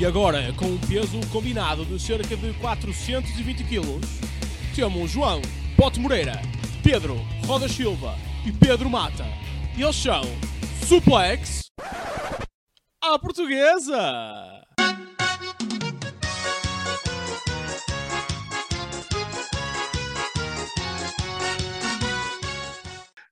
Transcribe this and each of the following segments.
E agora, com um peso combinado de cerca de 420 kg, temos João Pote Moreira, Pedro Roda Silva e Pedro Mata. E eles são Suplex à Portuguesa!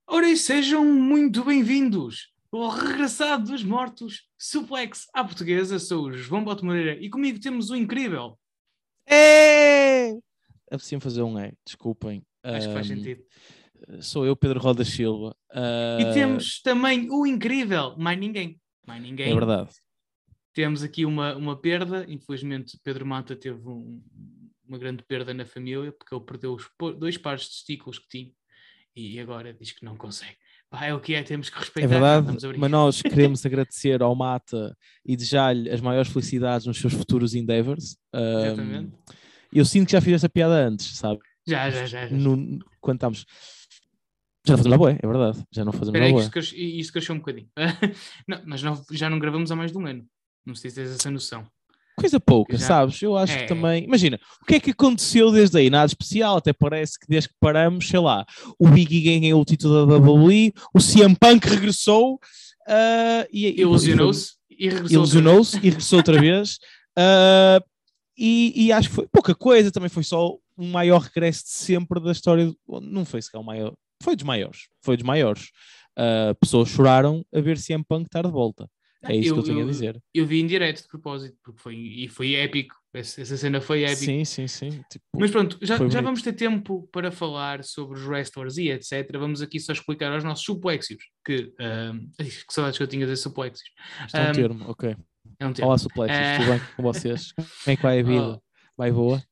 Ora, e sejam muito bem-vindos ao regressado dos mortos, Suplex à portuguesa. Sou o João Boto Moreira e comigo temos o incrível. É! Apetecia-me fazer um é, desculpem. Acho que faz sentido. Sou eu, Pedro Roda Silva. E Ah, temos também o incrível, mais ninguém. Mais ninguém. É verdade. Temos aqui uma, uma perda. Infelizmente, Pedro Mata teve um- uma grande perda na família porque ele perdeu os dois pares de testículos que tinha e agora diz que não consegue. Pá, é o que é, temos que respeitar. É verdade, a mas nós queremos agradecer ao Mata e desejar-lhe as maiores felicidades nos seus futuros endeavors. Ahm, Exatamente. eu sinto que já fiz essa piada antes, sabe? Já, já, já. já. No- quando estamos. Já não fazemos na boa, é verdade. Já não fazemos Espera na aí, que boa. isto cresce- isto cresceu um bocadinho. Não, mas não- já não gravamos há mais de um ano. Não sei se tens essa noção. Coisa pouca, Já- sabes? Eu acho É. que também. Imagina, o que é que aconteceu desde aí? Nada especial, até parece que desde que paramos, sei lá, o Biggie ganhou o título da WWE, o CM Punk regressou ah, e, e- Ilusionou-se e regressou. ilusionou-se e regressou outra vez. ah, e, e acho que foi pouca coisa, também foi só o maior regresso de sempre da história. do- Não foi sequer o maior, foi dos maiores. Foi dos maiores. Ah, pessoas choraram a ver CM Punk estar de volta. É isso Eu- que eu tenho eu- a dizer. Eu vi em direto de propósito, porque foi, e foi épico. Essa, essa cena foi épica. Sim, sim, sim. Tipo, Mas pronto, já, já bonito. vamos ter tempo para falar sobre os wrestlers e etc. Vamos aqui só explicar aos nossos suplexios, que, ahm, ai, que saudades que eu tinha de suplexios. Isto é um Ahm, termo, ok. É um termo. Olá, suplexos, Eh, tudo bem com vocês? Como é que vai a vida? Oh. Vai boa?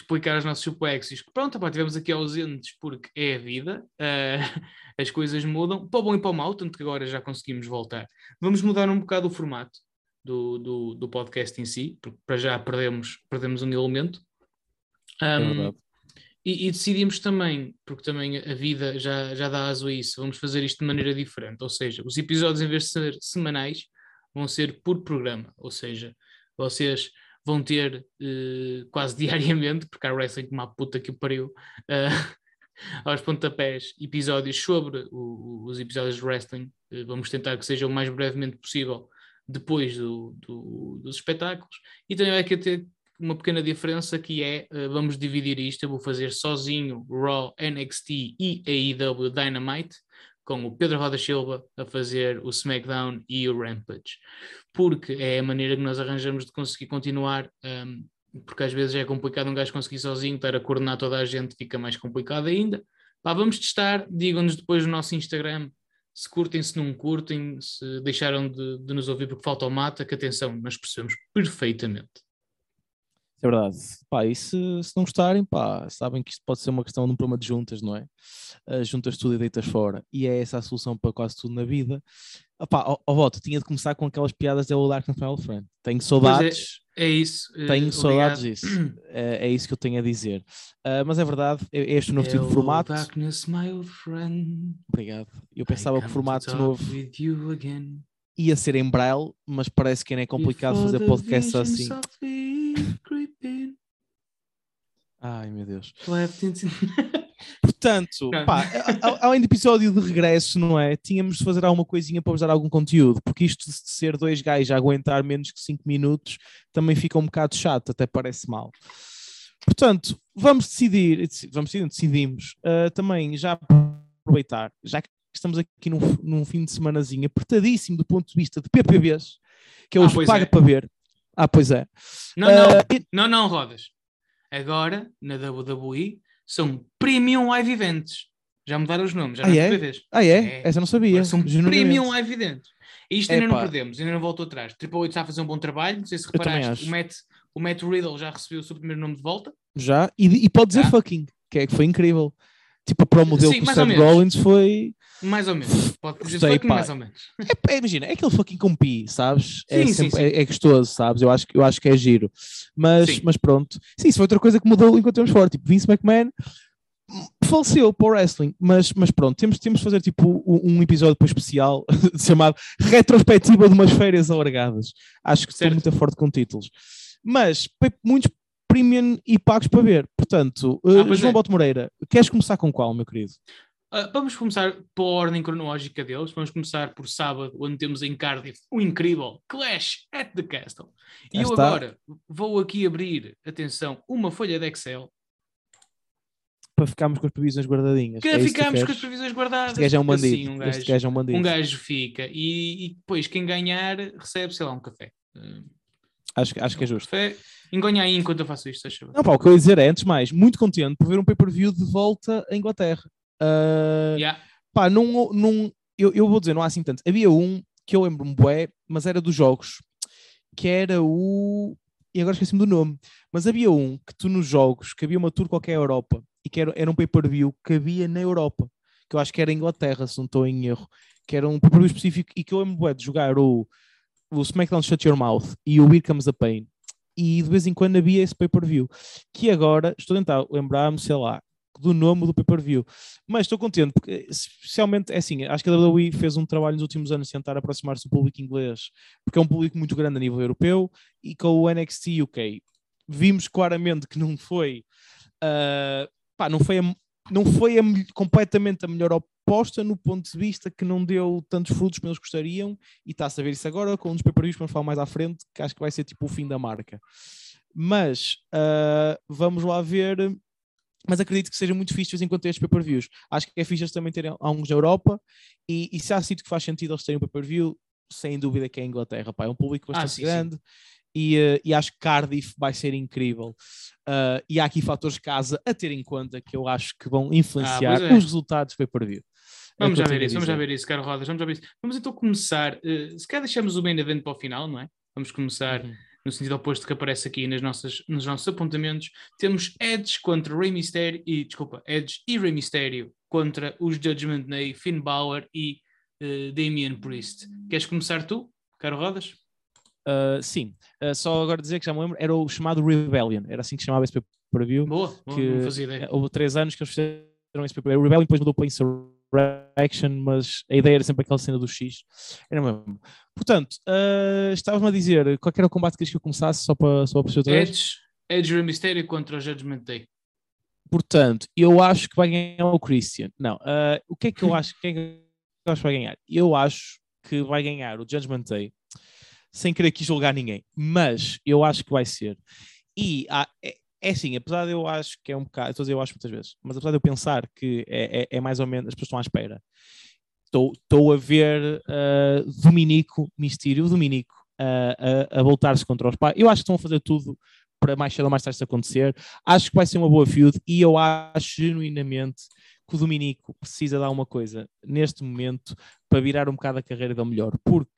Explicar aos nossos suplexios que pronto, pá, tivemos aqui ausentes porque é a vida, ah, as coisas mudam, para o bom e para o mau, tanto que agora já conseguimos voltar. Vamos mudar um bocado o formato do, do, do podcast em si, porque para já perdemos, perdemos um elemento. É Ahm, verdade. e, e decidimos também, porque também a vida já, já dá aso a isso, vamos fazer isto de maneira diferente, ou seja, os episódios em vez de ser semanais, vão ser por programa, ou seja, vocês vão ter eh, quase diariamente, porque há wrestling como a puta que o pariu, eh, aos pontapés, episódios sobre o- os episódios de wrestling. Eh, vamos tentar que seja o mais brevemente possível depois do- do- dos espetáculos. E também vai ter uma pequena diferença que é, vamos dividir isto, eu vou fazer sozinho Raw, NXT e AEW Dynamite, com o Pedro Roda Silva a fazer o SmackDown e o Rampage. Porque é a maneira que nós arranjamos de conseguir continuar, um, porque às vezes é complicado um gajo conseguir sozinho, estar a coordenar toda a gente fica mais complicado ainda. Pá, vamos testar, digam-nos depois no nosso Instagram se curtem, se não curtem, se deixaram de, de nos ouvir porque falta o mata, que atenção, nós percebemos perfeitamente. É verdade. Pá, e se, se não gostarem, pá, sabem que isto pode ser uma questão de um problema de juntas, não é? Uh, juntas tudo e deitas fora. E é essa a solução para quase tudo na vida. Ah, pá, ó, ó, voto, tinha de começar com aquelas piadas da Old Dark and Final Friend. Tenho saudades. É isso. eh, Tenho saudades obrigado. disso. É, é isso que eu tenho a dizer. Uh, mas é verdade, é é este o novo tipo de Hello, formato. Darkness, my old friend. Obrigado. Eu pensava que o formato novo with you again. Ia ser em braille, mas parece que ainda é complicado Before fazer podcast assim. Ai meu Deus. into- Portanto, pá, além do episódio de regresso, não é? Tínhamos de fazer alguma coisinha para vos dar algum conteúdo, porque isto de ser dois gajos a aguentar menos que 5 minutos também fica um bocado chato, até parece mal. Portanto, vamos decidir, deci- vamos decidir, decidimos ah, também já aproveitar, já que estamos aqui num, num fim de semanazinho apertadíssimo do ponto de vista de PPVs, que é Ah, os pois paga é. para ver. Ah, pois é. Não, não, Ah, e- não, não, Rodas. Agora, na WWE, são Premium Live Events. Já mudaram os nomes, já Ah, não é? PPVs. Ah, é? É. Essa eu não sabia. Agora são. Premium Live Events. E isto ainda não perdemos, ainda não voltou atrás. Triple H está a fazer um bom trabalho, não sei se reparaste, o Matt, o Matt Riddle já recebeu o seu primeiro nome de volta. Já, e, e pode dizer Já. fucking, que é que foi incrível. Tipo, a promo dele Sim, com o Seth. Rollins foi. Mais ou menos. Pode dizer mais ou menos. É, é, imagina, é aquele fucking com pi, sabes? É, Sim, sempre- sim. é- é gostoso, sabes? Eu acho, que- eu acho que é giro. Mas, Sim. mas pronto. Sim, isso foi outra coisa que mudou enquanto temos fora. Tipo, Vince McMahon faleceu para o wrestling, mas, mas pronto, temos, temos de fazer tipo um, um episódio depois especial chamado Retrospectiva de umas férias alargadas. Acho que Certo. estou muito forte com títulos. Mas muitos premium e pagos para ver. Portanto, uh, Ah, João é. Boto Moreira, queres começar com qual, meu querido? Ah, vamos começar pela ordem cronológica deles. Vamos começar por sábado, onde temos em Cardiff o incrível Clash at the Castle. E Cá eu está. agora vou aqui abrir, atenção, uma folha de Excel Para ficarmos com as previsões guardadinhas. que É ficamos com as previsões guardadas. Este gajo é um bandido. assim, um Este gajo, gajo é um bandido. um gajo fica e, e depois quem ganhar recebe, sei lá, um café. Acho, que- acho que é justo. Café. Engonha aí enquanto eu faço isto? Não, pá, o que eu ia dizer é, antes de mais, muito contente por ver um pay-per-view de volta à Inglaterra. Uh, Yeah. pá, não, não, eu, eu vou dizer, não há assim tanto. Havia um que eu lembro-me, bué, mas era dos jogos, que era o. E agora esqueci-me do nome. Mas havia um que tu nos jogos, que havia uma tour qualquer Europa, e que era, era um pay-per-view que havia na Europa, que eu acho que era Inglaterra, se não estou em erro, que era um pay-per-view específico, e que eu lembro bué, de jogar o, o SmackDown Shut Your Mouth e o Here Comes the Pain. E de vez em quando havia esse pay-per-view, que agora estou a tentar lembrar-me, sei lá, do nome do pay-per-view. Mas estou contente, porque especialmente, é assim, acho que a WWE fez um trabalho nos últimos anos de tentar aproximar-se do público inglês, porque é um público muito grande a nível europeu, e com o NXT UK vimos claramente que não foi, ah, pá, não foi, a, não foi a completamente a melhor aposta no ponto de vista que não deu tantos frutos como eles gostariam, e está-se a ver isso agora com um dos pay-per-views que vamos falar mais à frente, que acho que vai ser tipo o fim da marca. Mas ah, vamos lá ver mas acredito que seja muito quando ter estes pay-per-views. Acho que é fixe eles também terem alguns na Europa, e, e se há sítio que faz sentido eles terem um pay-per-view, sem dúvida que é a Inglaterra, pá, é um público Ah, bastante sim, sim. grande, E, eh, e acho que Cardiff vai ser incrível. Uh, e há aqui fatores de casa a ter em conta que eu acho que vão influenciar pois é. os resultados do pay-per-view. É Vamos já ver isso, vamos já ver isso, Caro Rodas, vamos já ver isso. Vamos então começar, eh, se calhar deixamos o main event para o final, não é? Vamos começar Uhum. no sentido oposto que aparece aqui nas nossas, nos nossos apontamentos. Temos Edge contra Rey Mysterio, e desculpa, Edge e Rey Mysterio contra os Judgment Day, Finn Balor e eh, Damian Priest. Queres começar tu, Caro Rodas? Uh, sim, Uh, só agora dizer que já me lembro, era o chamado Rebellion, era assim que se chamava esse pay-per-view. Boa, boa, que não fazia ideia. houve três anos que eles fizeram esse pay-per-view. O Rebellion depois mudou para Insurrection, mas a ideia era sempre aquela cena do X. Era mesmo. Portanto, uh, estavas-me a dizer qual era o combate que querias que eu começasse, só para, só para perceber outra? Edge, Edge Rey Mysterio contra o Judgment Day. Portanto, eu acho que vai ganhar o Christian. Não, uh, o que é que eu acho, quem é que eu acho que vai ganhar? Eu acho que vai ganhar o Judgment Day, sem querer aqui julgar ninguém, mas eu acho que vai ser. E há- é, assim, apesar de eu acho que é um bocado, estou a dizer eu acho muitas vezes, mas apesar de eu pensar que é, é- é mais ou menos, as pessoas estão à espera, estou, a ver uh, Dominico Mistério, Dominico, uh, a, a voltar-se contra os pais. Eu acho que estão a fazer tudo para mais cedo ou mais tarde isso acontecer. Acho que vai ser uma boa feud e eu acho genuinamente que o Dominico precisa dar uma coisa neste momento para virar um bocado a carreira dele melhor, porque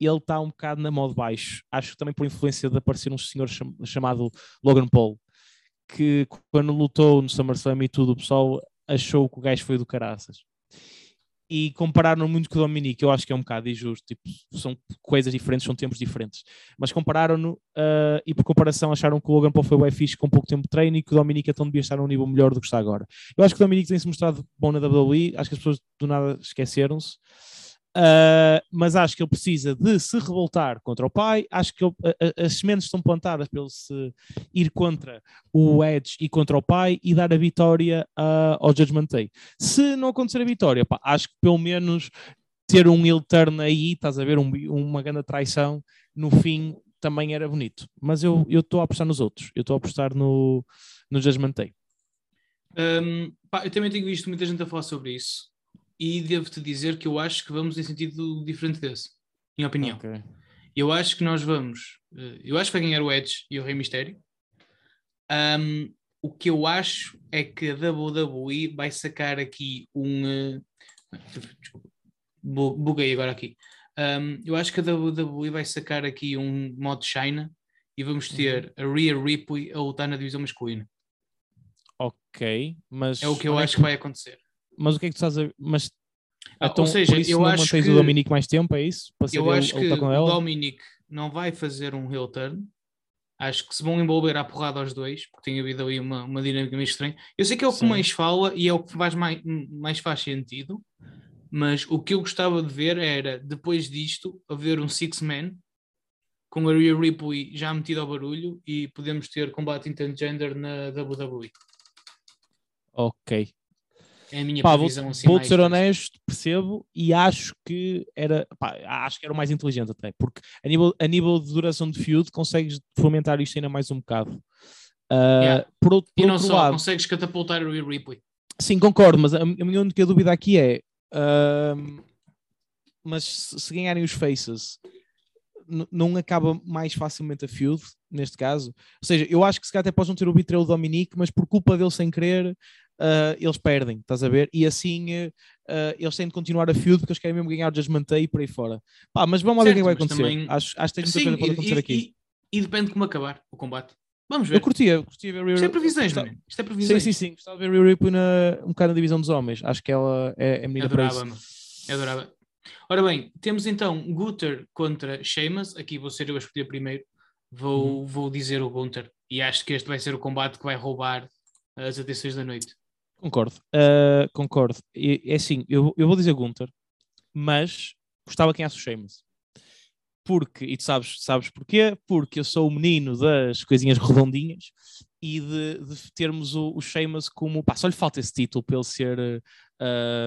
ele está um bocado na mão de baixo. Acho que também por influência de aparecer um senhor cham- chamado Logan Paul, que quando lutou no SummerSlam e tudo, o pessoal achou que o gajo foi do caraças. E compararam muito com o Dominique, eu acho que é um bocado injusto, tipo, são coisas diferentes, são tempos diferentes. Mas compararam-no ah, e por comparação acharam que o Logan Paul foi bem fixe com pouco tempo de treino e que o Dominique então devia estar a um nível melhor do que está agora. Eu acho que o Dominique tem-se mostrado bom na WWE, acho que as pessoas do nada esqueceram-se. Uh, mas acho que ele precisa de se revoltar contra o pai. Acho que ele- a- a- as sementes estão plantadas para ele se ir contra o Edge e contra o pai e dar a vitória uh, ao Judgment Day. Se não acontecer a vitória, pá, acho que pelo menos ter um heel turn aí, estás a ver, um- uma grande traição no fim também era bonito. Mas eu estou a apostar nos outros, eu estou a apostar no, no Judgment Day. Um, pá, eu também tenho visto muita gente a falar sobre isso e devo-te dizer que eu acho que vamos em sentido diferente desse, minha opinião. Ok. Eu acho que nós vamos. eh, Eu acho que vai ganhar o Edge e o Rei Mistério. Um, o que eu acho é que a WWE vai sacar aqui um. eh, Desculpa, bu- buguei agora aqui. Um, eu acho que a WWE vai sacar aqui um modo China e vamos ter a Rhea Ripley a lutar na divisão masculina. Ok, mas É o que eu onde acho que vai acontecer. Mas o que é que tu estás a Mas Ah, então, ou seja, eu não acho mantens que, o Dominique mais tempo, é isso? Para eu acho a que o? Dominic não vai fazer um heel turn. Acho que se vão envolver à porrada aos dois, porque tem havido aí uma, uma dinâmica meio estranha. Eu sei que é o que Sim. mais fala e é o que faz mais, mais faz sentido, mas o que eu gostava de ver era, depois disto, haver um six-man com a Rhea Ripley já metida ao barulho e podemos ter combate intergender na WWE. Ok. É a minha Pá, vou, previsão assim vou ser honesto, percebo e acho que era, pá, acho que era o mais inteligente até, porque a nível, a nível de duração de feud consegues fomentar isto ainda mais um bocado. Ah, Yeah. Por, outro- E por não só, lado, consegues catapultar Rhea Ripley. sim, concordo, mas a, a minha única dúvida aqui é, ahm, mas se, se ganharem os faces, não acaba mais facilmente a feud, neste caso? Ou seja, eu acho que se calhar até possam ter o betrayal do Dominique, mas por culpa dele sem querer, ah, eles perdem, estás a ver? E assim ah, eles têm de continuar a feud porque eles querem mesmo ganhar o Judgment Day e por aí fora. Pá, mas vamos lá ver o que é vai acontecer. também- Acho, acho que tem muita Sim, coisa que pode e, acontecer e- aqui. e- e depende de como acabar o combate. Vamos ver. Eu curtia, curtia ver Isto é previsões, gostava- mano. Isto é Sim, previsões. sim, sim. Gostava de ver Rhea Ripley na, um bocado na divisão dos homens. Acho que ela é, é menina para Adorava, isso. mano. Adorava. Ora bem, temos então Gunther contra Sheamus. Aqui vou ser eu a escolher primeiro. Vou, Uhum. vou dizer o Gunther. E acho que este vai ser o combate que vai roubar as atenções da noite. Concordo, ah, concordo. É assim, eu, eu vou dizer Gunther, mas gostava quem o Sheamus. Porque, e tu sabes, sabes porquê? Porque eu sou o menino das coisinhas redondinhas e de, de termos o, o Sheamus como. Pá, só lhe falta esse título para ele ser.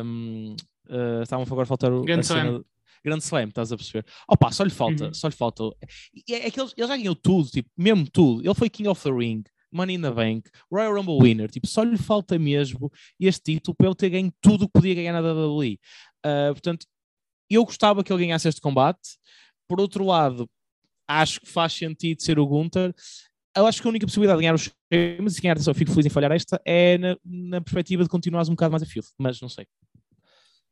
um, ah, Estavam agora a faltar o. Grand a cena- Slam. Grand Slam, estás a perceber? Opa, só lhe falta, Uhum. só lhe falta. E É, é que ele, ele já ganhou tudo, tipo, mesmo tudo. Ele foi King of the Ring, Money in the Bank, Royal Rumble Winner, tipo, só lhe falta mesmo este título para ele ter ganho tudo o que podia ganhar na WWE. Ah, portanto, eu gostava que ele ganhasse este combate. Por outro lado, acho que faz sentido ser o Gunther. Eu acho que a única possibilidade de ganhar os Sheamus e ganhar, só fico feliz em falhar esta, é na, na perspectiva de continuares um bocado mais a field, mas não sei.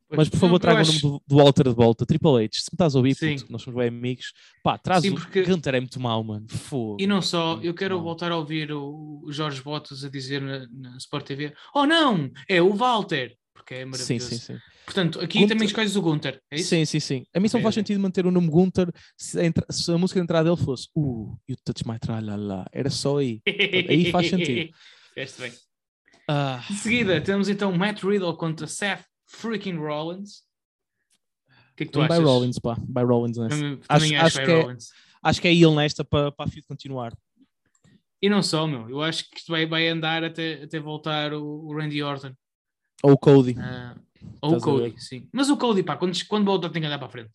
Mas por favor, traga acho- o nome do, do Walter de volta, Triple H. Se me estás a ouvir, Sim. puto, nós somos bem amigos, pá, traz Sim, o porque- Gunter é muito mau, mano. Fogo. E não só, eu quero Não. voltar a ouvir o o Jorge Botas a dizer na, na Sport TV: Oh não, é o Walter, porque é Sim, maravilhoso. sim, sim. Portanto, aqui Gunther- também escolhes o Gunther, é isso? Sim, sim, sim. A mim só Ok, faz sentido manter o nome Gunter se a, entra- se a música de entrada dele fosse Uh, you touch my tralala. Era só aí. Aí faz sentido. Fizeste bem. Ah, De seguida, temos então Matt Riddle contra Seth freaking Rollins. O que é que tu Vem achas? by Rollins, pá. By Rollins nessa. Também, Acho- também acho, acho que é- Rollins. Acho que é ele nesta para a feud continuar. E não só, meu. Eu acho que isto vai, vai andar até, até voltar o, o Randy Orton. Ou o Cody. Ah, ou o a Cody, sim. Mas o Cody, pá, quando, quando volta tem que andar para a frente.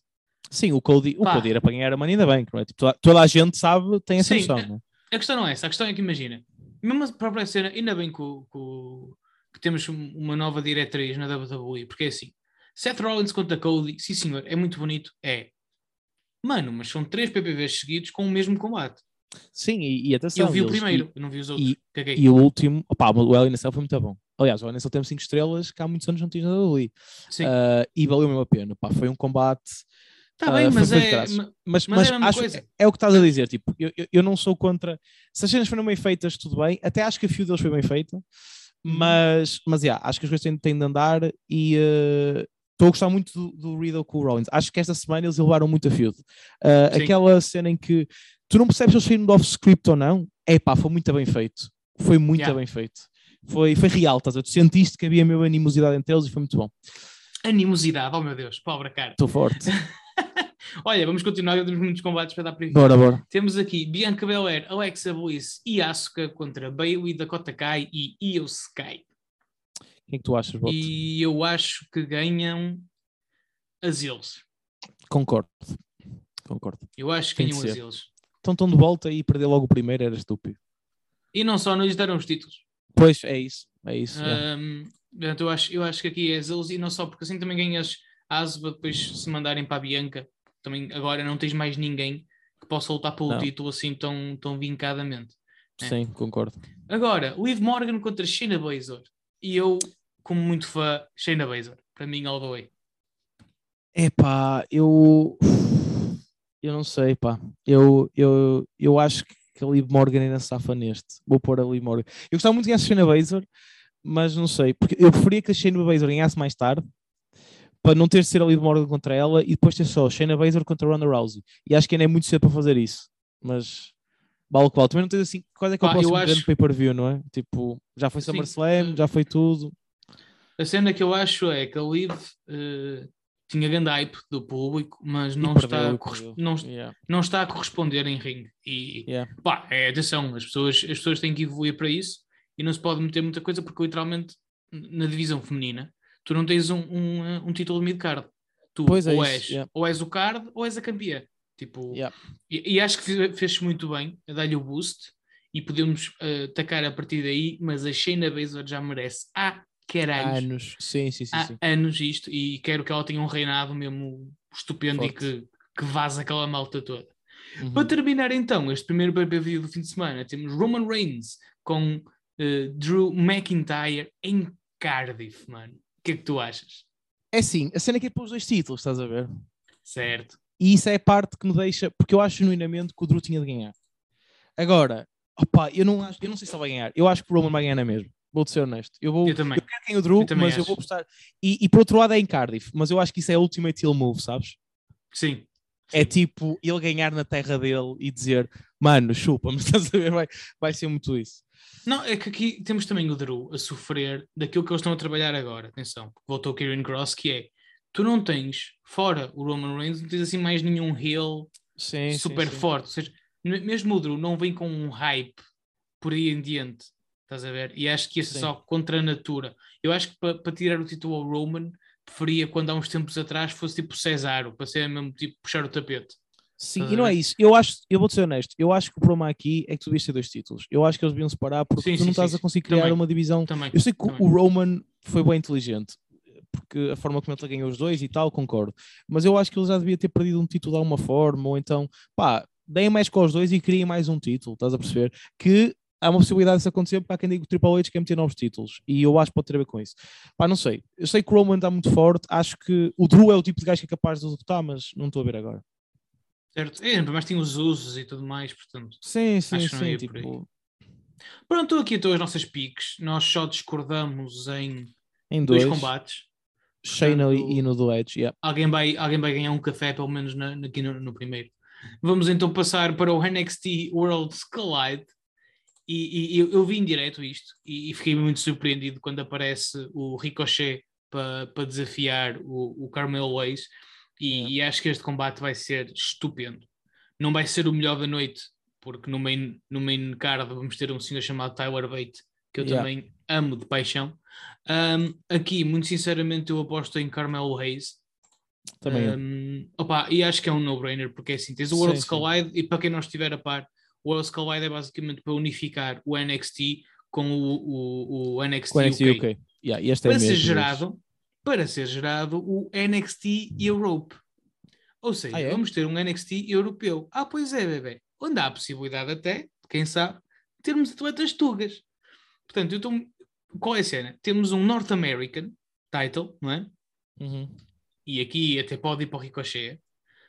Sim, o Cody, o. Cody era para ganhar a Money ainda bem, não é? Tipo, toda, toda a gente sabe, tem essa Sim, noção, é- não é? A questão não é essa, a questão é que imagina, mesmo a própria cena, ainda bem que, o- que o- temos um- uma nova diretriz na WWE, porque é assim, Seth Rollins contra Cody, sim senhor, é muito bonito, é. Mano, mas são três PPVs seguidos com o mesmo combate. Sim, e, e atenção. eu vi o eles- primeiro, eu não vi os outros. e- Caguei. E, e o último, opá, o Cell foi muito bom. Aliás, o Hell in a Cell temos 5 estrelas que há muitos anos não tinha nada ali. Sim, Ah, e valeu mesmo a pena. Pá, foi um combate. tá ah, bem, mas é. Mas, Mas mas, é acho é, é o que estás a dizer. Tipo, eu, eu, eu não sou contra. Se as cenas foram bem feitas, tudo bem. Até acho que a feud deles foi bem feita. Uhum. Mas, mas yeah, acho que as coisas têm, têm de andar e eh, estou a gostar muito do, do Riddle com o Rollins. Acho que esta semana eles elevaram muito a feud. Ah, Sim. aquela cena em que tu não percebes se eles saíram do off-script ou não. É pá, foi muito bem feito. Foi muito Yeah. bem feito. Foi, foi real, estás a? Tu sentiste que havia mesmo animosidade entre eles e foi muito bom. Animosidade, oh meu Deus, pobre cara. Estou forte. Olha, vamos continuar, temos muitos combates para dar para bora, bora. Temos aqui Bianca Belair, Alexa Bliss e Asuka contra Bailey, Dakota Kai e Io Sky. Quem é que tu achas, Boto? E eu acho que ganham as eles. Concordo. Concordo. Eu acho que Tem ganham as eles. Então estão de volta e perder logo o primeiro era estúpido. E não só, não lhes deram os títulos. Pois, é isso. É isso. é. Ahm, portanto, eu, acho, eu acho que aqui é as eles e não só, porque assim também ganhas a Asuba depois se mandarem para a Bianca. Também agora não tens mais ninguém que possa lutar pelo Não. título assim tão, tão vincadamente. é. Sim, concordo. Agora, Liv Morgan contra Shayna Baszler. E eu, como muito fã, Shayna Baszler. Para mim, all the way. Epá, eu. Eu não sei, pá. Eu, eu, eu acho que a Liv Morgan ainda safa neste. Vou pôr a Liv Morgan. Eu gostava muito de ganhar a Shayna Baszler, mas não sei. Porque eu preferia que a Shayna Baszler ganhasse mais tarde, para não ter de ser a Liv Morgan contra ela e depois ter só Shayna Baszler contra Ronda Rousey. E acho que ainda é muito cedo para fazer isso. Mas Vale qual. Também não tens assim. Qual é que é o próximo acho- grande pay-per-view, não é? Tipo, já foi. SummerSlam, já foi tudo. A cena que eu acho é que a Live eh, tinha grande hype do público, mas não, está, não, Yeah, não está a corresponder em ringue. E yeah. pá, é, atenção, as pessoas, as pessoas têm que evoluir para isso e não se pode meter muita coisa porque literalmente na divisão feminina tu não tens um, um, um título de mid-card. Tu Pois é ou, és, yeah. ou és o card ou és a campeã. Tipo, Yeah. e, e acho que fez- fez-se muito bem a dar-lhe o boost e podemos eh, atacar a partir daí, mas a Shayna Baszler já merece há caralhos, Anos. Sim, sim, sim. há sim. anos isto e quero que ela tenha um reinado mesmo estupendo Forte. e que, que vaza aquela malta toda. Uhum. Para terminar então este primeiro pay-per-view do fim de semana, temos Roman Reigns com eh, Drew McIntyre em Cardiff, mano. O que é que tu achas? É assim, a cena é que é para os dois títulos, estás a ver? Certo. E isso é a parte que me deixa, porque eu acho genuinamente que o Drew tinha de ganhar. Agora, opa, eu não acho, eu não sei se ele vai ganhar. Eu acho que o Roman vai ganhar na mesma. Vou-te ser honesto. Eu vou, Eu também. eu quero quem o Drew, Eu mas eu acho. vou gostar. E, e por outro lado é em Cardiff, mas eu acho que isso é ultimate heel move, sabes? Sim. É tipo ele ganhar na terra dele e dizer, mano, chupa-me, estás a ver? Vai, vai ser muito isso. Não, é que aqui temos também o Drew a sofrer daquilo que eles estão a trabalhar agora. Atenção, voltou o Kieran Cross, que é tu não tens, fora o Roman Reigns, não tens assim mais nenhum heel Sim, super sim, sim. forte. Ou seja, me- mesmo o Drew não vem com um hype por aí em diante. Estás a ver? E acho que isso é só contra a natura. Eu acho que para para tirar o título ao Roman, preferia quando há uns tempos atrás fosse tipo Cesaro, para ser mesmo tipo puxar o tapete. Sim, Estás e não é ver? isso. Eu acho, eu vou-te ser honesto, eu acho que o problema aqui é que tu devias ter dois títulos. Eu acho que eles deviam separar porque Sim, tu sim, não estás sim, a conseguir criar Também. uma divisão. Também. Eu sei que o- também. o Roman foi bem inteligente, porque a forma como ele ganhou os dois e tal, concordo. Mas eu acho que ele já devia ter perdido um título de alguma forma, ou então, pá, deem mais com os dois e criem mais um título, estás a perceber? Que há uma possibilidade disso acontecer, há quem diga que o Triple H quer meter novos títulos, e eu acho que pode ter a ver com isso. Pá, não sei. Eu sei que o Roman está muito forte, acho que o Drew é o tipo de gajo que é capaz de executar, mas não estou a ver agora. Certo? É, mas tem os usos e tudo mais, portanto. Sim, sim, Acho que não sim. ia por aí. Tipo, Pronto, aqui estão as nossas piques. Nós só discordamos em em dois, dois, combates. Shayna portanto- e no do Edge, yeah. Alguém vai, alguém vai ganhar um café, pelo menos na, aqui no, no primeiro. Vamos então passar para o NXT World Collide. E, e eu, eu vi em direto isto e, e fiquei muito surpreendido quando aparece o Ricochet para para desafiar o, o Carmelo Hayes. E, Yeah. e acho que este combate vai ser estupendo. Não vai ser o melhor da noite, porque no main, no main card vamos ter um senhor chamado Tyler Bate, que eu Yeah. também amo de paixão. Um, aqui, muito sinceramente, eu aposto em Carmelo Hayes. Também. Um, opa, e acho que é um no-brainer, porque é assim, tens o World sim. Collide, e para quem não estiver a par, o World Collide é basicamente para unificar o NXT com o, o, o NXT, Com o NXT UK. UK. Yeah, este é Para ser mesmo, gerado, para ser gerado o NXT Europe. Ou seja, Ah, é? vamos ter um NXT europeu. Ah, pois é, bebê. Onde há a possibilidade até, quem sabe, termos atletas tugas. Portanto, eu estou... Qual é a cena? Temos um North American title, não é? Uhum. e aqui até pode ir para o Ricochet.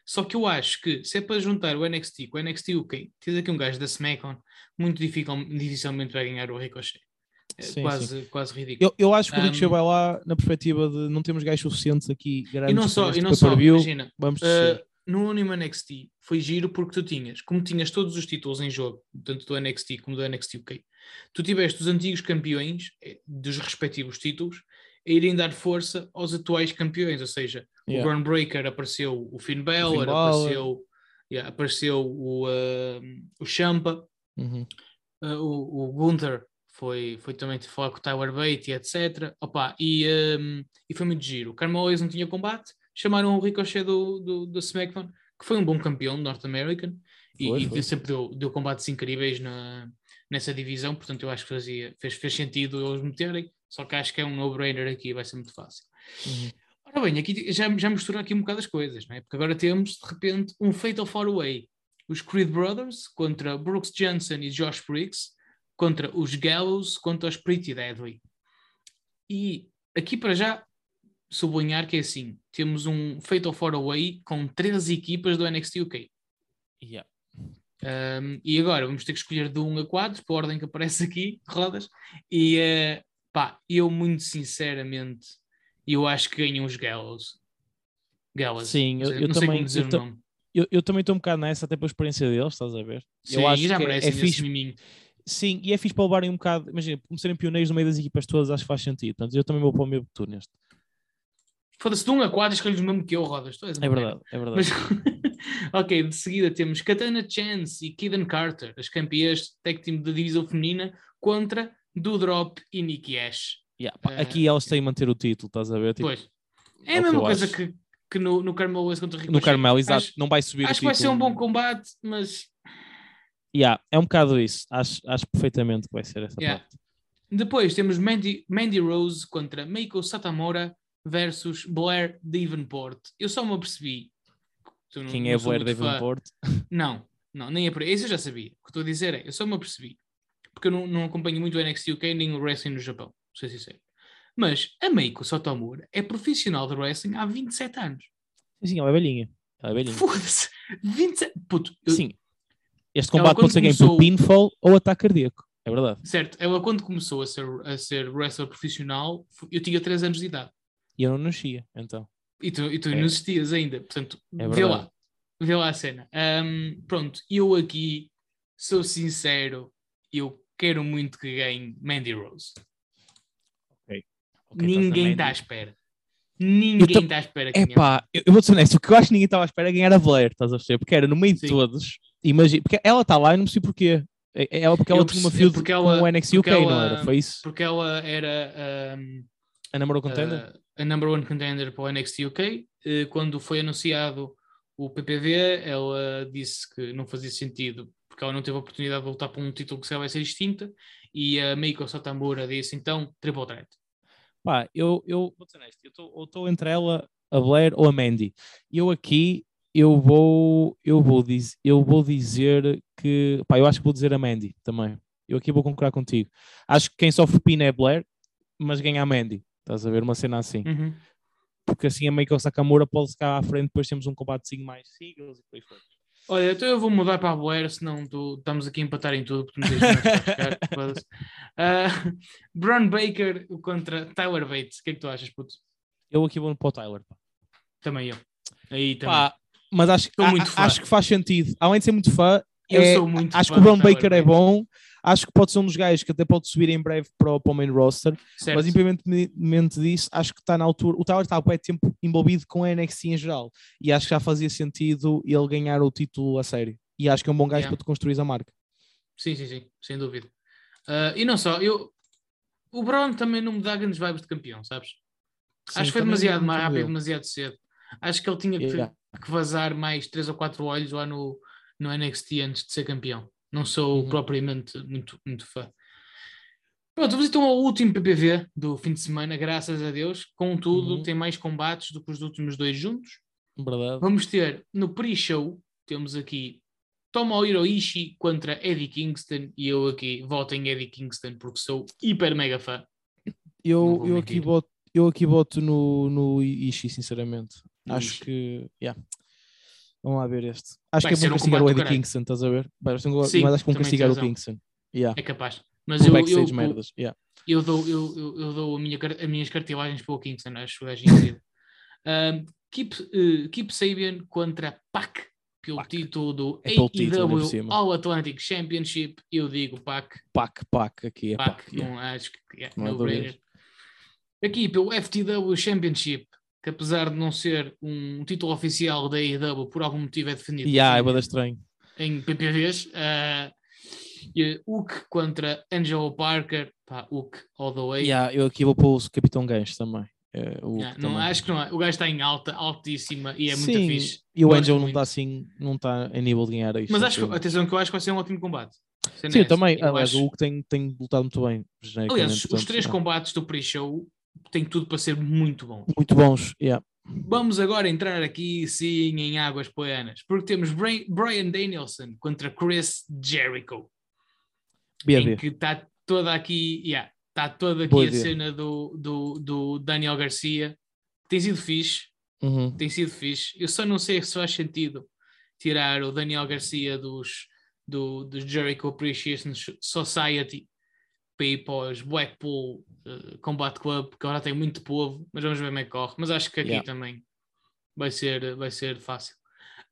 Só que eu acho que se é para juntar o NXT com o NXT UK, tens aqui um gajo da SmackDown, muito dificil- dificilmente vai ganhar o Ricochet. É Sim, quase, quase ridículo. Eu, eu acho que o Ricochet Um, vai lá na perspectiva de não temos gajos suficientes aqui e não só, e não só pay-per-view, imagina, vamos uh, no Anime NXT foi giro porque tu tinhas, como tinhas todos os títulos em jogo, tanto do NXT como do NXT UK, tu tiveste os antigos campeões eh, dos respectivos títulos a irem dar força aos atuais campeões, ou seja, Yeah. o Braun Breaker apareceu o Finn Balor, Balor. apareceu, yeah, apareceu o, uh, o Champa, Uhum. uh, o, o Gunther foi, foi também te falar com o Tyler Bate e etc. Opa, e, um, e foi muito giro. O Carmelo Hayes não tinha combate, chamaram o Ricochet do, do, do SmackDown, que foi um bom campeão North American e, Foi, e foi. sempre deu, deu combates incríveis na, nessa divisão, portanto eu acho que fazia, fez, fez sentido eles meterem, só que acho que é um no-brainer aqui, vai ser muito fácil. Uhum. Ora bem, aqui já, já misturou aqui um bocado as coisas, não é? porque agora temos de repente um Fatal Four Way. Os Creed Brothers contra Brooks Johnson e Josh Briggs, contra os Gallows, contra os Pretty Deadly. E aqui para já sublinhar que é assim: temos um Fatal Four Way com três equipas do NXT UK. Yeah. Um, e agora vamos ter que escolher de 1 a 4, por ordem que aparece aqui, rodas. E eh, pá, eu muito sinceramente, eu acho que ganham os Gallows. Gallows. Sim, eu- eu não sei também- eu o ta- nome. eu, eu também estou um bocado nessa, até pela experiência deles, estás a ver? Sim, eu acho já que é- é fixe. Sim, e é fixe para levarem um bocado, imagina, como serem pioneiros no meio das equipas todas, acho que faz sentido. Portanto, eu também vou para o meu tu neste. Foda-se, de 1 a 4 escolhes o mesmo que eu, Rodas. Tu és É verdade, é verdade. Mas, ok, de seguida temos Katana Chance e Kiden Carter, as campeãs tag team da divisão feminina, contra Doudrop e Nikki Ash. Yeah, pá, eh, aqui elas têm manter o título, estás a ver? Tipo, Pois. é É a que mesma eu coisa acho. que, que no, no Carmelo West contra Ricochet. no Carmelo, exato, Acho, não vai subir acho que vai ser um bom combate, mas Yeah, é um bocado isso. Acho, acho perfeitamente que vai ser essa Yeah. parte. depois temos Mandy, Mandy Rose contra Meiko Satamura versus Blair Davenport. Eu só me apercebi. não- Quem não é Blair fã. Davenport? Não, não, nem é por. Isso eu já sabia. O que estou a dizer é, eu só me apercebi. Porque eu não, não acompanho muito o NXT UK nem o wrestling no Japão, vou ser sincero. Mas a Meiko Satomura é profissional de wrestling há 27 anos. Sim, ela é velhinha. Ela é velhinha. Foda-se! 27... Puto, eu- Sim. Este combate pode ser ganho começou- por pinfall ou ataque cardíaco. É verdade. certo, ela quando começou a ser, a ser wrestler profissional, eu tinha 3 anos de idade. E eu não nascia, então. E tu, e tu É. não existias ainda, portanto, É vê lá. Vê lá a cena. Ahm, pronto, eu aqui sou sincero, eu quero muito que ganhe Mandy Rose. Ok, Ninguém está à espera. Ninguém está à espera que É ganhe. pá, eu, eu vou ser honesto, o que eu acho que ninguém estava à espera é ganhar a Blair, estás a ver? Porque era no meio de Sim. todos. Imagina, porque ela está lá e não sei porquê. É, é ela porque ela tinha uma feud porque com ela- o NXT UK, porque não ela- era? Foi isso? Porque ela era ahm, A namorou contender? ah, a number one contender para o NXT UK. Eh, quando foi anunciado o PPV, ela disse que não fazia sentido porque ela não teve a oportunidade de voltar para um título que se vai ser extinta. E a Meiko Satamura disse então triple threat. Pá, eu, eu vou ser honesto, eu estou entre ela, a Blair ou a Mandy. Eu aqui, eu vou, eu vou, diz, eu vou dizer que, pá, eu acho que vou dizer a Mandy também. Eu aqui vou concordar contigo. Acho que quem sofre pina é a Blair, mas ganha a Mandy. Estás a ver uma cena assim. Uhum. Porque assim a Meiko Sakamura pode ficar à frente, depois temos um combatezinho mais siglas e por aí fora. Olha, então eu vou mudar para a Blair, senão tu, estamos aqui a empatar em tudo, porque não para ficar. Ah, Braun Baker contra Tyler Bates. O que é que tu achas, puto? Eu aqui vou para o Tyler. pá. Também eu. Aí também. Pá, mas acho, a- muito a- fã. acho que faz sentido. Além de ser muito fã, eu é- sou muito acho que o Brown Baker é bom. Acho que pode ser um dos gajos que até pode subir em breve para o, para o main roster. Certo. Mas independentemente disso, acho que está na altura. O Tyler está há tempo envolvido com a NXT em geral. E acho que já fazia sentido ele ganhar o título a sério. E acho que é um bom gajo Yeah. para tu construir a marca. Sim, sim, sim, sem dúvida. Ah, e não só, eu, o Braun também não me dá grandes vibes de campeão, sabes? Sim, Acho que foi demasiado mais rápido, demasiado cedo. Acho que ele tinha que, Yeah. que vazar mais 3 ou 4 olhos lá no, no NXT antes de ser campeão. Não sou Uhum. propriamente muito, muito fã. Pronto, vamos então ao último PPV do fim de semana, graças a Deus. Contudo, Uhum. tem mais combates do que os últimos dois juntos. Verdade. Vamos ter no pre-show, temos aqui Tomohiro Ishii contra Eddie Kingston e eu aqui voto em Eddie Kingston porque sou hiper mega fã. Eu, eu, aqui boto, eu aqui boto no, no Ishii, sinceramente. No acho Ishii. que. Yeah. Vamos lá ver este. Acho Vai que é bom um castigar o Eddie. Kingston, estás a ver? Vai um- Sim, mas acho que vão castigar o. Kingston. Yeah. É capaz. Mas eu, eu, merdas. Yeah. eu, dou, eu, eu, eu dou a minha, as minhas cartilagens para o Kingston, acho o gajo incrível. Um, Keep, eh, Keep Sabian contra Pac pelo Pac. título do É AEW. All Atlantic Championship. Eu digo Pac. Pac, pac, aqui é Pac, pac. yeah. não acho que é Não no. Aqui pelo FTW Championship, que apesar de não ser um título oficial da AEW, por algum motivo é definido Yeah, é em- bada estranho. em PPVs. Uh, e Hook contra Angelo Parker, pá, Hook all the way. Yeah, eu aqui vou pôr o Capitão Gancho também. É, o Yeah, não, também. acho que não é. O gajo está em alta, altíssima e é muito Sim, fixe. E o Angel não muito. está assim, não está em nível de ganhar isto. Mas acho que, atenção, que eu acho que vai ser um ótimo combate. Sim, essa, também. Aliás, acho- o Hulk tem, tem lutado muito bem. aliás, os portanto, três yeah. combates do pre-show têm tudo para ser muito bons. Muito bons. Yeah. Vamos agora entrar aqui, sim, em águas poeanas, porque temos Bri- Brian Danielson contra Chris Jericho, em BAB. que está toda aqui, yeah, está toda aqui Boa a cena do, do, do Daniel Garcia. Tem sido fixe, Uhum. tem sido fixe. Eu só não sei se faz sentido tirar o Daniel Garcia dos, do, dos Jericho Appreciation Society para ir para os Blackpool eh, Combat Club, porque agora tem muito povo, mas vamos ver como é que corre. Mas acho que aqui Yeah. também vai ser, vai ser fácil.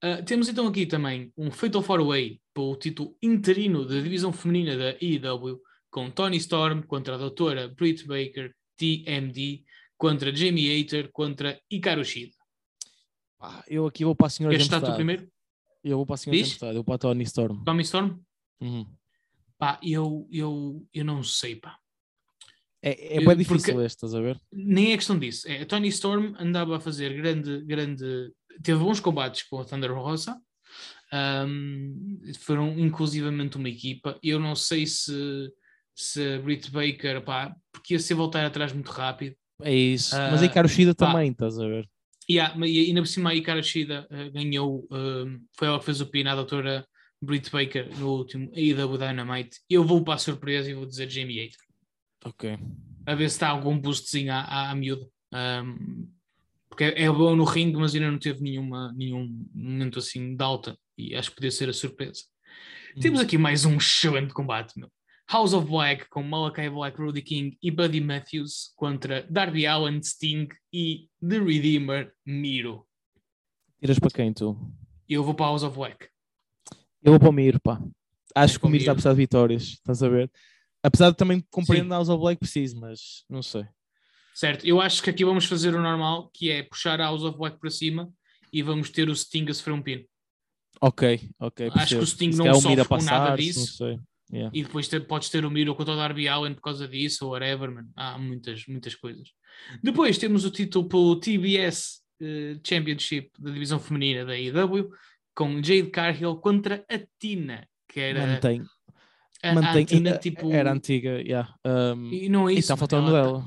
Uh, temos então aqui também um Fatal 4-Way para o título interino da divisão feminina da EW, com Tony Storm contra a doutora Britt Baker, TMD, contra Jamie Hater, contra Hikaru Shida. Ah, eu aqui vou para a senhora Queres Tempestade. primeiro? Eu vou para a senhora Diz? Tempestade, eu vou para a Tony Storm. Tommy Storm? Uhum. Pá, eu, eu, eu não sei, pá. É, é bem difícil porque- este, estás a ver? Nem é questão disso. É, a Tony Storm andava a fazer grande, grande. Teve bons combates com a Thunder Rosa. Ahm, foram inclusivamente uma equipa. Eu não sei se, se a Britt Baker, pá, porque ia ser voltar atrás muito rápido. É isso. Ah, Mas a Icaro Shida pá. também, estás a ver? Há- e ainda por cima a Ikara Shida eh, ganhou, ahm, foi ela que fez o pin à doutora Britt Baker no último AEW Dynamite. Eu vou para a surpresa e vou dizer Jamie Hater. Ok. a ver se está algum boostzinho à, à, à miúda. Um, porque é, é bom no ringue, mas ainda não teve nenhuma, nenhum momento assim de alta e acho que podia ser a surpresa. Temos aqui mais um excelente combate, meu. House of Black com Malachi Black, Rudy King e Buddy Matthews contra Darby Allen, Sting e The Redeemer, Miro. Tiras para quem tu? Eu vou para House of Black. Eu vou para o Miro, pá. Acho que o Miro está a precisar de vitórias, estás a ver? Apesar de também compreender. House of Black preciso, mas não sei. Certo? Eu acho que aqui vamos fazer o normal, que é puxar a House of Black para cima e vamos ter o Sting a sofrer um pin. Ok, ok. Acho que o Sting Se não calhar o sofre com nada disso. Yeah. e depois ter- podes ter o Miro contra o Darby Allen por causa disso, ou whatever, man. há muitas, muitas coisas. Depois temos o título pelo TBS eh, Championship da divisão feminina da AEW, com Jade Cargill contra a Tina, que era Mantém. a, a mantém. Tina, ainda tipo... Era antiga, yeah. Um, E não é e isso. está man, faltando ela, dela.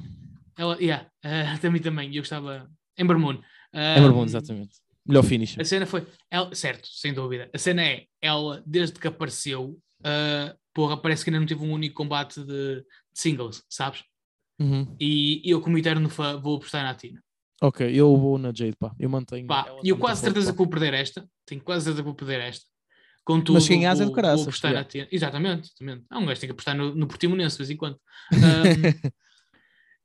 Ela, yeah, eh, também, também, eu gostava... Ember Moon. É um, Um, exatamente. Melhor finish. A cena foi, ela, certo, sem dúvida. A cena é, ela, desde que apareceu, ah, porra, parece que ainda não teve um único combate de, de singles, sabes? Uhum. E eu, como eterno fã, vou apostar na Tina. Ok, eu vou na Jade, pá. Eu mantenho. Pá, e eu quase certeza que vou perder esta. Tenho quase certeza que vou perder esta. Contudo, Mas se ganhares é do vou, caraças, vou apostar na yeah. Tina. Exatamente, exatamente. Há um gajo que tem que apostar no, no Portimonense de vez em quando. Ahm,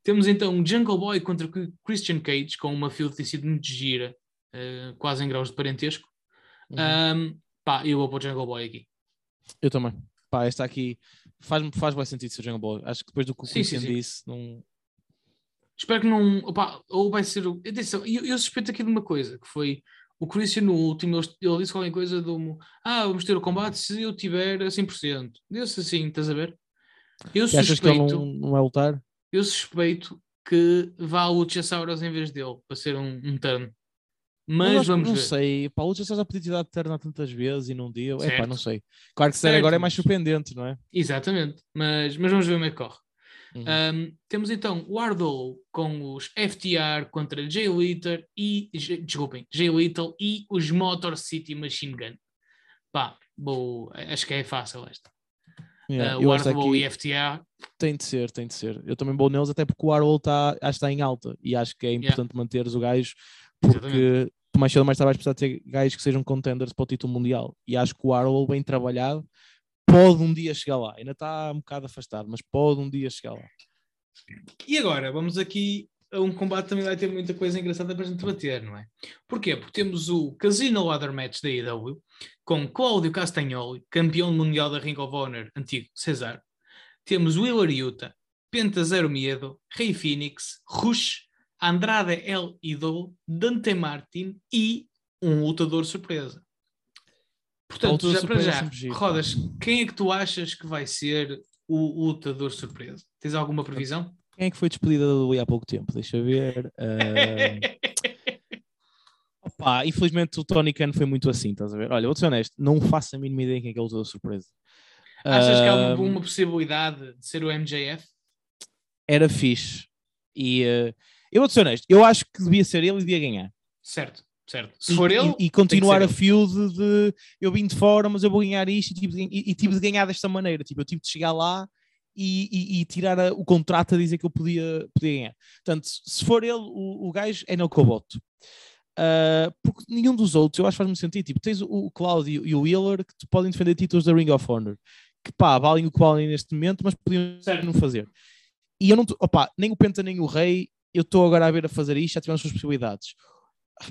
temos então Jungle Boy contra Christian Cage, com uma field que tem sido muito gira, ah, quase em graus de parentesco. Uhum. Ahm, pá, eu vou para o Jungle Boy aqui. Eu também. Pá, esta aqui faz, faz bem sentido ser Jungle Boy. Acho que depois do que o Sim, Christian sim, sim. disse, não. Espero que não. Opá, ou vai ser. o- Atenção, eu, eu suspeito aqui de uma coisa, que foi o Christian no último, ele, disse qualquer coisa do ah, vamos ter o combate se eu tiver a 100%. Disse assim, estás a ver? Eu E achas que ele suspeito, não, não vai lutar? eu suspeito que vá a Luchasaurus em vez dele, para ser um, um turn. Mas acho- vamos não ver. sei. Pá, a luta já podia ter dado tantas vezes e num dia. É pá, não sei. Claro que se der Certo, agora é mais surpreendente, não é? Exatamente, mas, mas vamos ver como é que corre. Uhum. Um, temos então o Ardol com os FTR contra Jay Little e J- desculpem, Jay Little e os Motor City Machine Gun. Pá, vou, acho que é fácil esta. Yeah, Uh, o Ardol e FTR, tem de ser, tem de ser. Eu também vou neles, até porque o acho que está em alta e acho que é importante manteres o gajo porque tu mais cedo ou mais tarde vais precisar ter gajos que sejam contenders para o título mundial e acho que o Arrow, bem trabalhado, pode um dia chegar lá. Ainda está um bocado afastado, mas pode um dia chegar lá. E agora, vamos aqui a um combate que também vai ter muita coisa engraçada para a gente debater, não é? Porquê? Porque temos o Casino Ladder Match da IW com Cláudio Castagnoli, campeão mundial da Ring of Honor, antigo Cesar. Temos Willer Yuta, Penta Zero Miedo, Rei Phoenix, Rush, Andrade El Idol, Dante Martin e um lutador surpresa. Portanto, já para já. Rodas, quem é que tu achas que vai ser o lutador surpresa? Tens alguma previsão? Quem é que foi despedida da há pouco tempo? Deixa ver. Ah, Opa, infelizmente o Tony Khan foi muito assim, estás a ver? Olha, vou ser honesto, não faço a mínima ideia quem é que é o lutador surpresa. Achas que há uma, Ah, uma possibilidade de ser o MJF? Era fixe. E eh, eu vou ser honesto, eu acho que devia ser ele e devia ganhar. Certo, certo. Se E- for e, ele, e continuar ser a feud de eu vim de fora, mas eu vou ganhar isto e tive de, e, e tive de ganhar desta maneira. Tipo, eu tive de chegar lá e, e- e tirar a- o contrato a dizer que eu podia, podia ganhar. Portanto, se for ele, o, o gajo é no que eu. Ah, porque nenhum dos outros, eu acho que faz muito sentido. Tipo, tens o, o Cláudio e o Wheeler que podem defender títulos da Ring of Honor, que pá, valem o que valem neste momento, mas podiam Certo. não fazer. E eu não, opá, nem o Penta nem o Rei, eu estou agora a ver a fazer isto, já tivemos as suas possibilidades.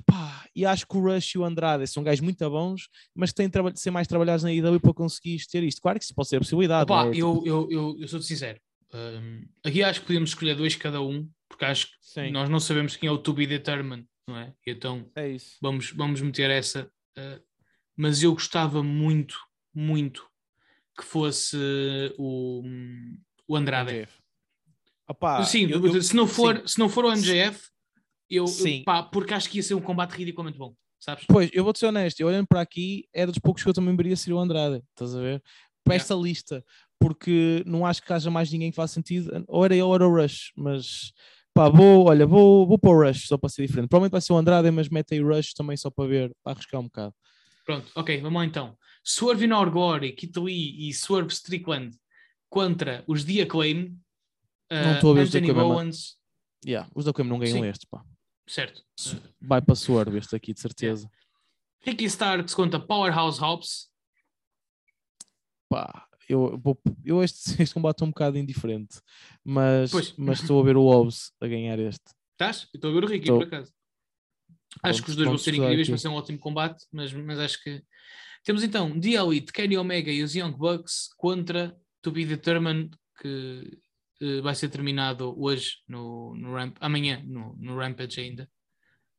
Pá, e acho que o Rush e o Andrade são gajos muito bons, mas têm de ser mais trabalhados na IW para conseguir ter isto. Claro que isso pode ser a possibilidade. Opa, é? eu, eu, eu, eu sou-te sincero. Um, aqui acho que podemos escolher dois cada um, porque acho que Sim, nós não sabemos quem é o to be determined, não é? Então é vamos, vamos meter essa. uh, mas eu gostava muito, muito que fosse o, o Andrade. Opá, Sim, eu- eu- se, não for, sim. se não for o MJF, eu, eu- Sim. pá, porque acho que ia ser um combate ridiculamente bom, sabes? Pois, eu vou-te ser honesto, eu olhando para aqui, é dos poucos que eu também veria ser o Andrade, estás a ver? Para Yeah. esta lista, porque não acho que haja mais ninguém que faça sentido, ou era eu ou era o Rush, mas pá, vou, olha, vou, vou para o Rush só para ser diferente. Provavelmente vai ser o Andrade, mas mete aí o Rush também só para ver, para arriscar um bocado. Pronto, ok, vamos lá então. Swerve Glory, Kit Lee e Swerve Strickland contra os The Acclaim, Não uh, estou a ver os The Anthony Acclaim, Bowens, Yeah, os da Coimbra não ganham Sim. estes, pá. Certo. Vai para Swerve este aqui, de certeza. Ricky Starks contra Powerhouse Hobbs. Pá, eu, vou, eu este, este combate é um bocado indiferente, mas, Pois. mas estou a ver o Hobbs a ganhar este. Estás? Estou a ver o Ricky, Estou. por acaso. Acho Pronto, que os dois vão ser incríveis, vai ser um ótimo combate, mas, mas acho que. Temos então The Elite, Kenny Omega e os Young Bucks contra To Be Determined, que eh, vai ser terminado hoje no, no Ramp, amanhã no, no Rampage ainda.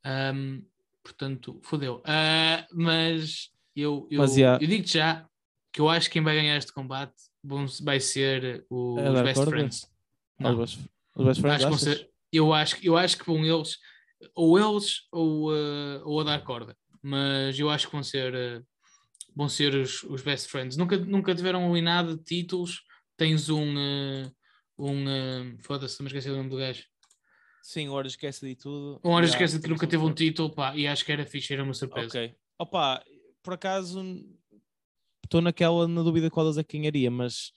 Ahm, portanto, fodeu. Ah, mas eu, eu, Mas, yeah. eu digo-te já que eu acho que quem vai ganhar este combate vão- vai ser os É dar Best corda? Friends. Os Não. best, os best friends, Acho ser- eu, acho, eu acho que vão eles, ou eles, ou, eh, ou a dar corda. Mas eu acho que vão ser, eh, vão ser os, os best friends. Nunca, nunca tiveram ali nada de títulos. Tens um. eh, um eh, Foda-se, mas esqueci o nome do gajo. Sim, hora esquece de tudo. Um hora Yeah, esquece de que nunca teve um título, pá, e acho que era fixe, era uma surpresa. Ok. Opa, por acaso estou naquela na dúvida qual deles é que ganharia, mas,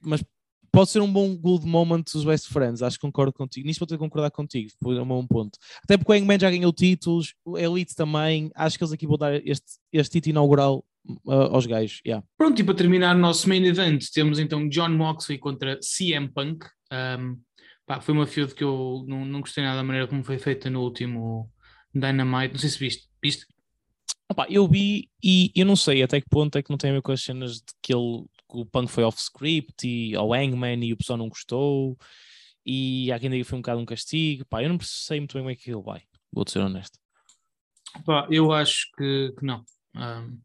mas pode ser um bom good moment dos Best Friends. Acho que concordo contigo. Nisso vou ter que concordar contigo, por um bom ponto. Até porque o Hangman já ganhou títulos, o Elite também. Acho que eles aqui vão dar este, este título inaugural uh, aos gajos. Yeah. Pronto, e para terminar o nosso main event, temos então John Moxley contra CM Punk. Um, pá, foi uma feud que eu não, não gostei nada da maneira como foi feita no último Dynamite. Não sei se viste. Viste? Opa, eu vi e eu não sei até que ponto é que não tem a ver com as cenas de que ele, que o Punk foi off-script e ao Hangman e o pessoal não gostou e há quem diga que foi um bocado um castigo. Pá, eu não sei muito bem como é que ele vai, vou ser honesto. Pá, eu acho que, que não. Um,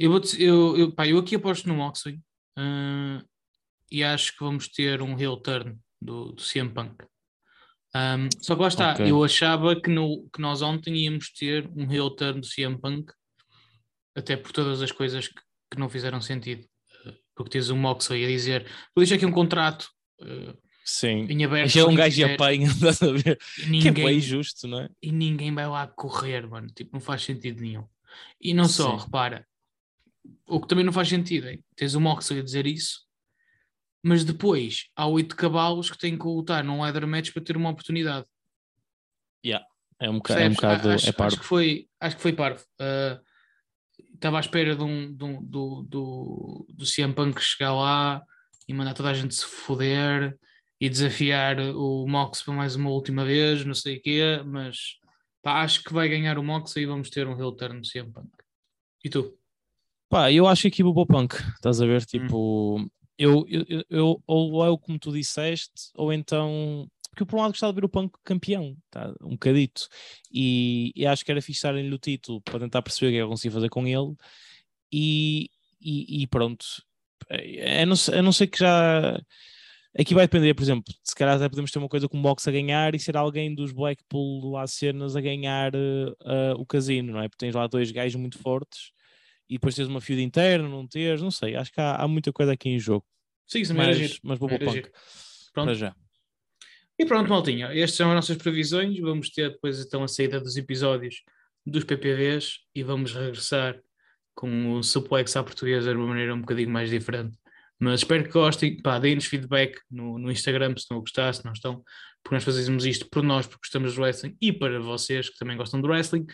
eu, vou eu, eu, pá, eu aqui aposto no Moxley uh, e acho que vamos ter um heel turn do, do CM Punk. Um, só que lá está, Ok. eu achava que, no, que nós ontem íamos ter um heel turn do CM Punk, até por todas as coisas que, que não fizeram sentido. Uh, porque tens o Moxley a dizer: vou deixar aqui um contrato uh, Sim. em aberto. Achei para um gajo e quiser", apanha, estás a ver? e Que é ninguém, bem injusto, não é? e ninguém vai lá correr, mano. Tipo, não faz sentido nenhum. E não só, Sim. repara, o que também não faz sentido é tens o Moxley a dizer isso, mas depois há oito cavalos que têm que lutar num ladder match para ter uma oportunidade. É um bocado, é um bocado A- acho, é parvo. acho que foi, acho que foi parvo. Ah, Estava à espera de um, de um- do, do, do CM Punk chegar lá e mandar toda a gente se foder e desafiar o Mox para mais uma última vez, não sei o quê, mas pá, acho que vai ganhar o Mox e vamos ter um heel turn do CM Punk. E tu? Pá, eu acho que aqui o punk, estás a ver? Tipo, eu, eu, eu- eu, ou é o como tu disseste, ou então. Porque eu, por um lado, gostava de ver o punk campeão, tá? um bocadito. E, e acho que era fixe darem-lhe o título para tentar perceber o que é que eu consigo fazer com ele. E, e, e pronto. É, A não, ser- a não ser que já. Aqui vai depender, por exemplo, se calhar até podemos ter uma coisa com o Box a ganhar e ser alguém dos Blackpool lá cenas a ganhar eh, o casino, não é? Porque tens lá dois gajos muito fortes e depois tens uma feud interna, não teres, não sei, acho que há, há muita coisa aqui em jogo, Sim, também era mas, mas vou para o Era punk. Pronto. para já. E pronto, maltinha, estas são as nossas previsões. Vamos ter depois então a saída dos episódios dos PPVs e vamos regressar com o suplex à portuguesa de uma maneira um bocadinho mais diferente. Mas espero que gostem, pá, deem-nos feedback no, no Instagram se estão a gostar, se não estão, porque nós fazemos isto por nós, porque gostamos do wrestling e para vocês que também gostam do wrestling.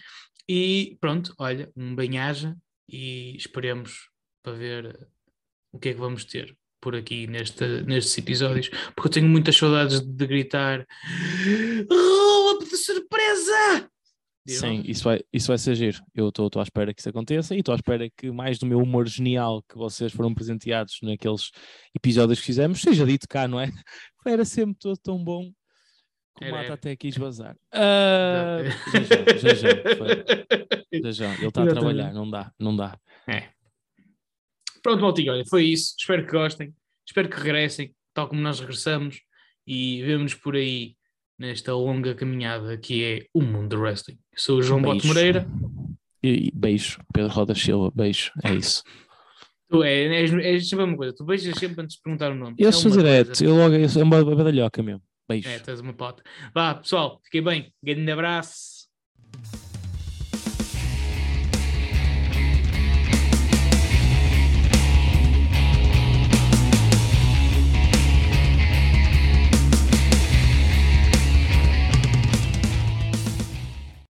E pronto, olha, um bem-aja e esperemos para ver o que é que vamos ter por aqui neste, nestes episódios, porque eu tenho muitas saudades de gritar rola de surpresa! Sim, isso vai, isso vai ser giro. Eu estou à espera que isso aconteça e estou à espera que mais do meu humor genial que vocês foram presenteados naqueles episódios que fizemos seja dito cá, não é? Era sempre todo tão bom que o Mata até quis vazar. Ah, já, já, já, já, já. Ele está a trabalhar, não dá, não dá. Pronto, Maltinho, olha, foi isso. Espero que gostem. Espero que regressem, tal como nós regressamos. E vemos por aí nesta longa caminhada que é o mundo do wrestling. Eu sou o João Bote Beijo. Moreira. E, e beijo, Pedro Roda Silva, beijo, é isso. Tu é, és, és sempre uma coisa. Tu beijas sempre antes de perguntar o nome. Eu É sou direto, coisa. eu logo, eu sou uma badalhoca mesmo. Beijo. É, tens uma pota. Vá, pessoal, fiquem bem. Grande abraço.